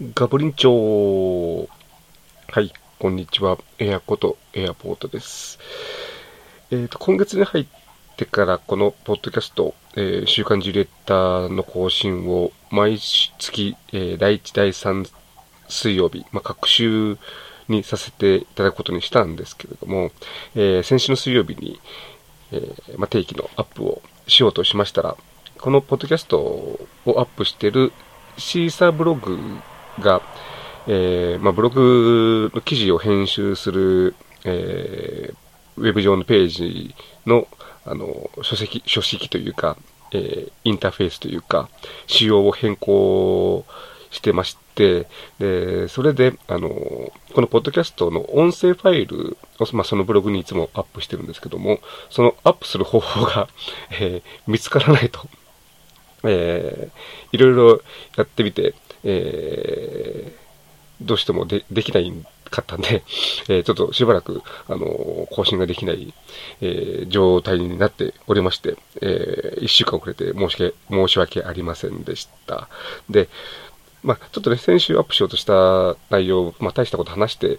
ガブリンチョはい、こんにちは。エアコとエアポートです。えっ、ー、と、今月に入ってからこのポッドキャスト、えー、週刊ジュレッターの更新を毎月、えー、第1、第3水曜日、まあ、各週にさせていただくことにしたんですけれども、えー、先週の水曜日に、えー、まあ、定期のアップをしようとしましたら、このポッドキャストをアップしているシーサーブログが、えー、まあ、ブログの記事を編集する、えー、ウェブ上のページの、あの、書籍、書籍というか、えー、インターフェースというか、仕様を変更してまして、で、それで、あの、このポッドキャストの音声ファイルを、まあ、そのブログにいつもアップしてるんですけども、そのアップする方法が、えー、見つからないと。えー、いろいろやってみて、えー、どうしてもでできないかったんで、えー、ちょっとしばらく、あのー、更新ができない、えー、状態になっておりまして、えー、一週間遅れて申し訳、申し訳ありませんでした。で、まあ、ちょっとね、先週アップしようとした内容、まあ、大したこと話して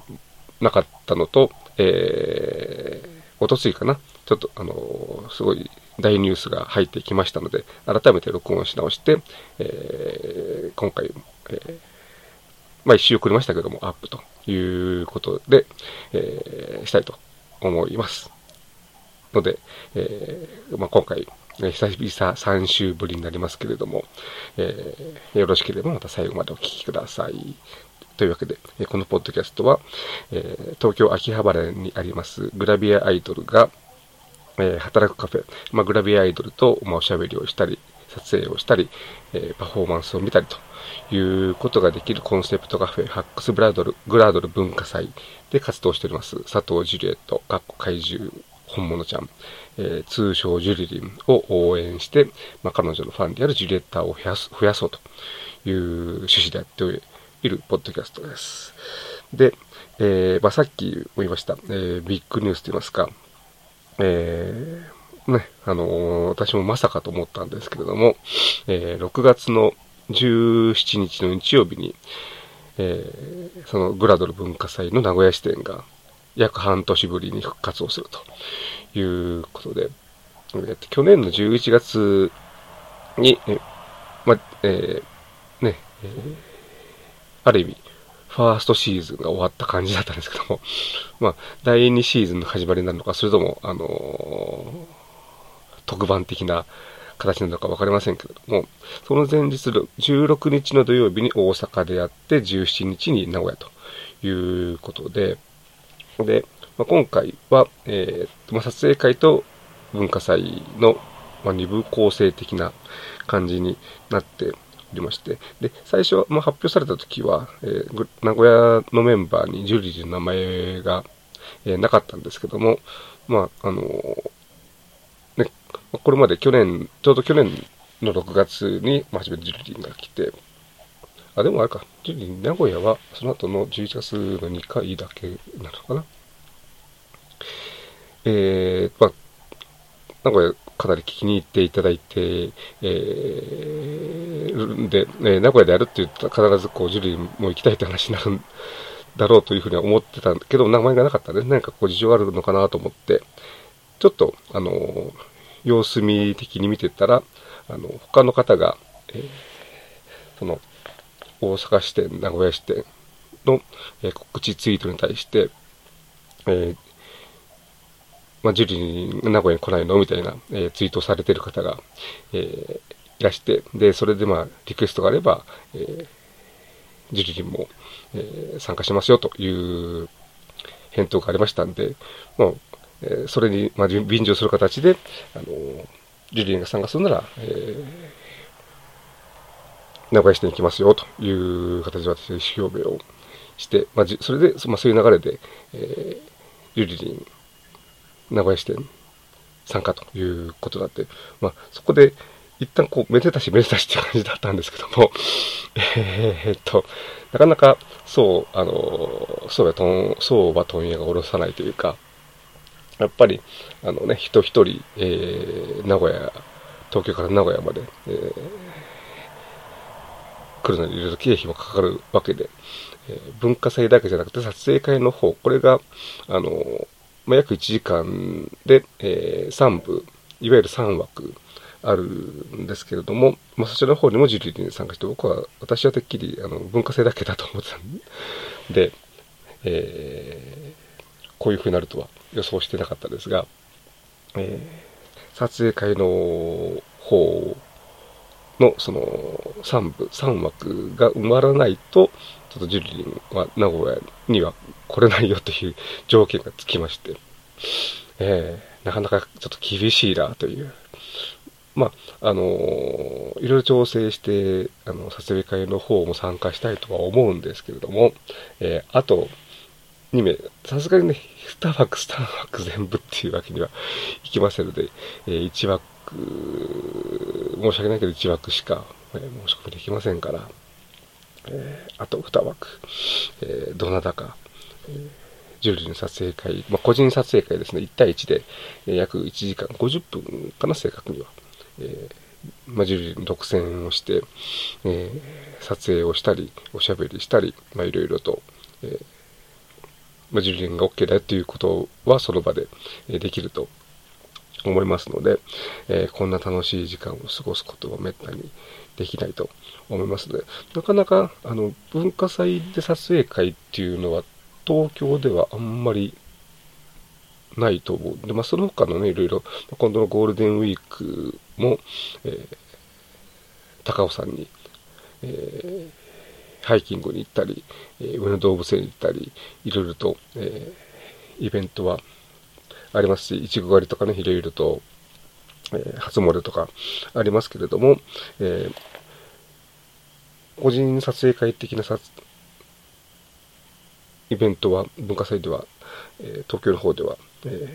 なかったのと、えー、おとついかな、ちょっと、あの、すごい大ニュースが入ってきましたので、改めて録音し直して、え、今回、えー、まあ一周遅れましたけども、アップということで、えー、したいと思います。ので、えー、まあ、今回、久々3週ぶりになりますけれども、えー、よろしければまた最後までお聴きください。というわけで、このポッドキャストは、えー、東京秋葉原にありますグラビアアイドルが、えー、働くカフェ、まあ、グラビアアイドルと、ま、おしゃべりをしたり、撮影をしたり、え、パフォーマンスを見たりということができるコンセプトカフェ、ハックスブラドル、グラドル文化祭で活動しております、佐藤ジュリエット、かっこ怪獣、本物ちゃん、えー、通称ジュリリンを応援して、まあ、彼女のファンであるジュリエッターを増やす増やそうという趣旨でやっているポッドキャストです。で、えーまあ、さっきも言いました、えー、ビッグニュースと言いますか、えー、ね、あのー、私もまさかと思ったんですけれども、えー、6月の17日の日曜日に、えー、そのグラドル文化祭の名古屋支店が約半年ぶりに復活をするということで、えー、去年の11月に、えま、えー、ね、えー、ある意味、ファーストシーズンが終わった感じだったんですけども、まあ、第2シーズンの始まりになるのか、それとも、あのー、特番的な形なのか分かりませんけれども、その前日の16日の土曜日に大阪でやって、17日に名古屋ということで、で、まあ、今回は、えー、まあ、撮影会と文化祭の、まあ、二部構成的な感じになっておりまして、で、最初、まあ、発表された時は、えー、名古屋のメンバーにジュリーの名前が、えー、なかったんですけども、まあ、あのー、これまで去年、ちょうど去年の6月に、まあ、初めてジュリーが来て、あ、でもあれか、ジュリー名古屋は、その後の11月の2回だけなのかな。えー、まあ、名古屋かなり聞きに行っていただいて、えー、で、えー、名古屋でやるって言ったら必ずこう、ジュリーも行きたいって話になるんだろうというふうには思ってたんだけど、名前がなかったね。何かこう事情があるのかなと思って、ちょっと、あの、様子見的に見てたら、あの、他の方が、えー、その、大阪支店、名古屋支店の、えー、告知ツイートに対して、えー、まあ、ジュリー名古屋に来ないの？みたいな、えー、ツイートされてる方が、えー、いらして、で、それでまあ、リクエストがあれば、えー、ジュリリンも、えー、参加しますよという返答がありましたんで、もう、え、それに、まあ、便乗する形で、あのー、ジュリリンが参加するなら、えー、名古屋支店に行きますよという形で私、意思表明をして、まあ、それで、まあ、そういう流れで、えー、ジュリリン名古屋支店参加ということだって、まあ、そこで一旦こう、めでたしめでたしっていう感じだったんですけども、えー、っと、なかなか、そう、あの、そうやとん、そうは問屋が下ろさないというか、やっぱり、あのね、人一人、えー、名古屋、東京から名古屋まで、えー、来るのにいろいろ経費もかかるわけで、えー、文化祭だけじゃなくて撮影会の方、これが、あの、まあ、約1時間で、えー、3部、いわゆる3枠あるんですけれども、まあ、そちらの方にもジュリーに参加して、僕は、私はてっきりあの文化祭だけだと思ってたんで、えー、こういう風になるとは。予想してなかったですが、えー、撮影会の方のその3部、3枠が埋まらないと、ちょっとジュリリンは名古屋には来れないよという条件がつきまして、えー、なかなかちょっと厳しいなという。まあ、あのー、いろいろ調整して、あの、撮影会の方も参加したいとは思うんですけれども、えー、あと2名、さすがにね、2枠、3枠全部っていうわけにはいきませんので、えー、1枠、申し訳ないけど1枠しか、え申し込みできませんから、えあと2枠、えどなたか、えジュリーの撮影会、まあ、個人撮影会ですね、1対1で、え約1時間50分かな、正確には。えまあ、ジュリーの独占をして、え撮影をしたり、おしゃべりしたり、まあ、いろいろと、えまあ、ジュリーが OK だよということはその場でできると思いますので、えー、こんな楽しい時間を過ごすことはめったにできないと思いますので、なかなかあの文化祭で撮影会っていうのは東京ではあんまりないと思う。で、まあ、その他のね、いろいろ、今度のゴールデンウィークも、えー、高尾山に、えー、ハイキングに行ったり、えー、上野動物園に行ったり、いろいろと、えー、イベントはありますし、いちご狩りとかね、いろいろと、えー、初詣とかありますけれども、えー、個人撮影会的な撮イベントは、文化祭では、えー、東京の方では、え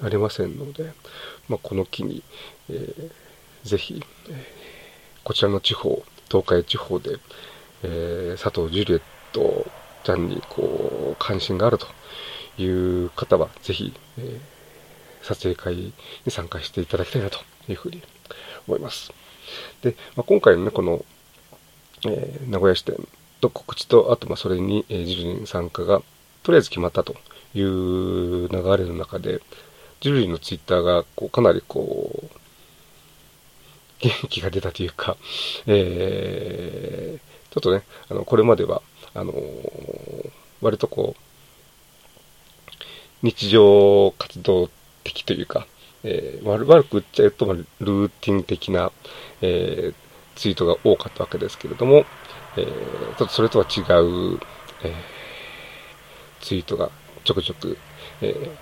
ー、ありませんので、まあ、この機に、えー、ぜひ、え、こちらの地方、東海地方で、えー、佐藤ジュリエットちゃんにこう関心があるという方は、ぜひ、えー、撮影会に参加していただきたいなというふうに思います。で、まあ、今回のね、この、えー、名古屋支店の告知と、あと、ま、それに、えー、ジュリーン参加が、とりあえず決まったという流れの中で、ジュリーのツイッターが、こう、かなりこう、元気が出たというか、えー、ちょっとね、あの、これまでは、あのー、割とこう、日常活動的というか、えー、悪く言っちゃうと、ルーティン的な、えー、ツイートが多かったわけですけれども、えー、ちょっとそれとは違う、えツイートがちょくちょく、え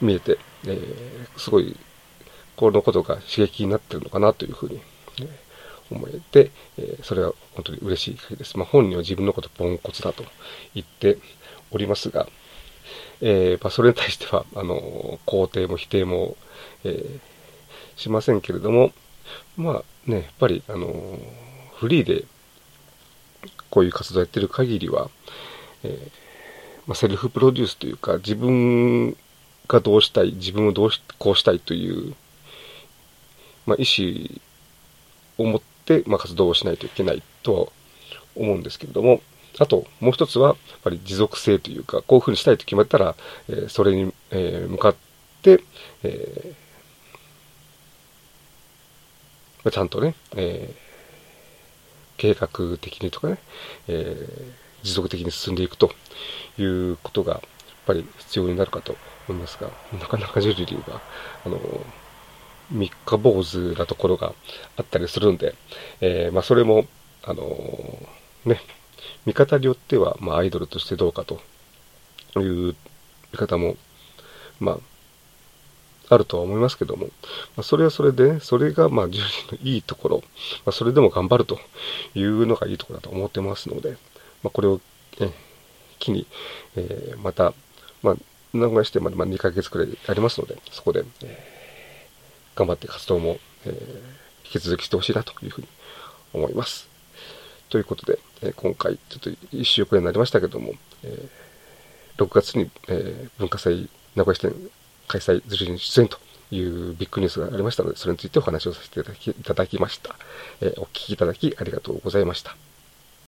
見えて、えすごい、このことが刺激になってるのかなというふうに、え思えて、えそれは本当に嬉しい限りです。まあ、本人は自分のことポンコツだと言っておりますが、えー、まあ、それに対しては、あの、肯定も否定も、えー、しませんけれども、まあね、やっぱり、あの、フリーでこういう活動やってる限りは、えー、まあ、セルフプロデュースというか、自分がどうしたい、自分をどうし、こうしたいという、まあ、意思を持って、まあ、活動をしないといけないとは思うんですけれども、あと、もう一つは、やっぱり持続性というか、こういうふうにしたいと決まったら、えー、それに、えー、向かって、えー、ちゃんとね、え計画的にとかね、え持続的に進んでいくということが、やっぱり必要になるかと思いますが、なかなかジュリリーが、あの、三日坊主なところがあったりするんで、えまあ、それも、あのね、見方によっては、まあ、アイドルとしてどうかという見方も、まあ、あるとは思いますけども、まあ、それはそれで、ね、それが、まあ、十人のいいところ、まあ、それでも頑張るというのがいいところだと思ってますので、まあ、これを、ね、機に、えー、また、まあ、名古屋してまで、まあ、2ヶ月くらいありますので、そこで、えー、頑張って活動も、えー、引き続きしてほしいなというふうに思います。ということで、え今回、ちょっと1週くらいになりましたけども、え6月に、え文化祭名古屋支店開催ずるに出演というビッグニュースがありましたので、それについてお話をさせていただきました。えお聞きいただきありがとうございました。